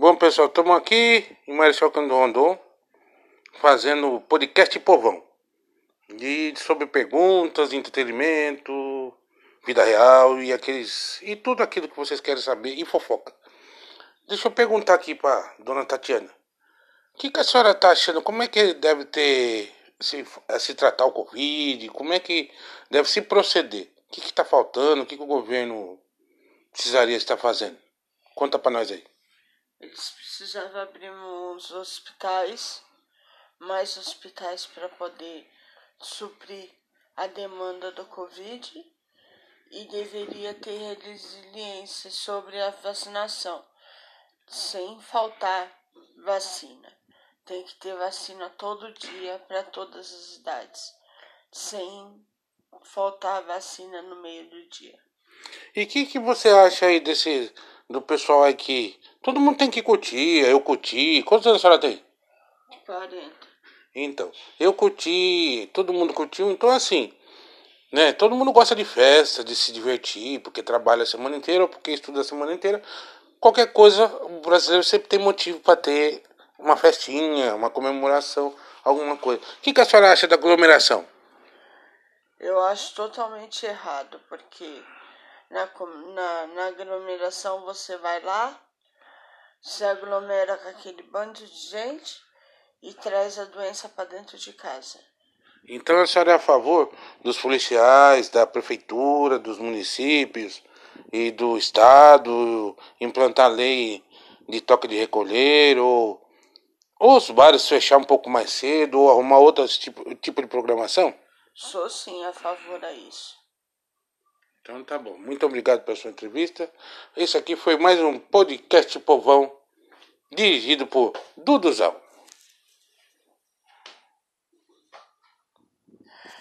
Bom, pessoal, estamos aqui em Marechal Cândido Rondon fazendo podcast povão. E sobre perguntas, entretenimento, vida real e aqueles e tudo aquilo que vocês querem saber e fofoca. Deixa eu perguntar aqui para dona Tatiana. O que, que a senhora está achando? Como é que deve ter se, se tratar o Covid? Como é que deve se proceder? O que está faltando? O que, que o governo precisaria estar fazendo? Conta para nós aí. Eles precisavam abrir uns hospitais, mais hospitais para poder suprir a demanda do Covid e deveria ter resiliência sobre a vacinação, sem faltar vacina. Tem que ter vacina todo dia para todas as idades, sem faltar vacina no meio do dia. E o que, que você acha aí desse do pessoal aí que todo mundo tem que curtir, eu curti. Quantos anos a senhora tem? 40. Então, eu curti, todo mundo curtiu, então assim, né? Todo mundo gosta de festa, de se divertir, porque trabalha a semana inteira ou porque estuda a semana inteira. Qualquer coisa, o brasileiro sempre tem motivo para ter uma festinha, uma comemoração, alguma coisa. O que, que a senhora acha da aglomeração? Eu acho totalmente errado, porque na, na, na aglomeração você vai lá, se aglomera com aquele bando de gente e traz a doença para dentro de casa. Então a senhora é a favor dos policiais, da prefeitura, dos municípios e do estado implantar lei de toque de recolher ou, ou os bares fechar um pouco mais cedo ou arrumar outro tipo, tipo de programação? Sou sim a favor a isso. Então tá bom. Muito obrigado pela sua entrevista. Esse aqui foi mais um podcast povão dirigido por Duduzão.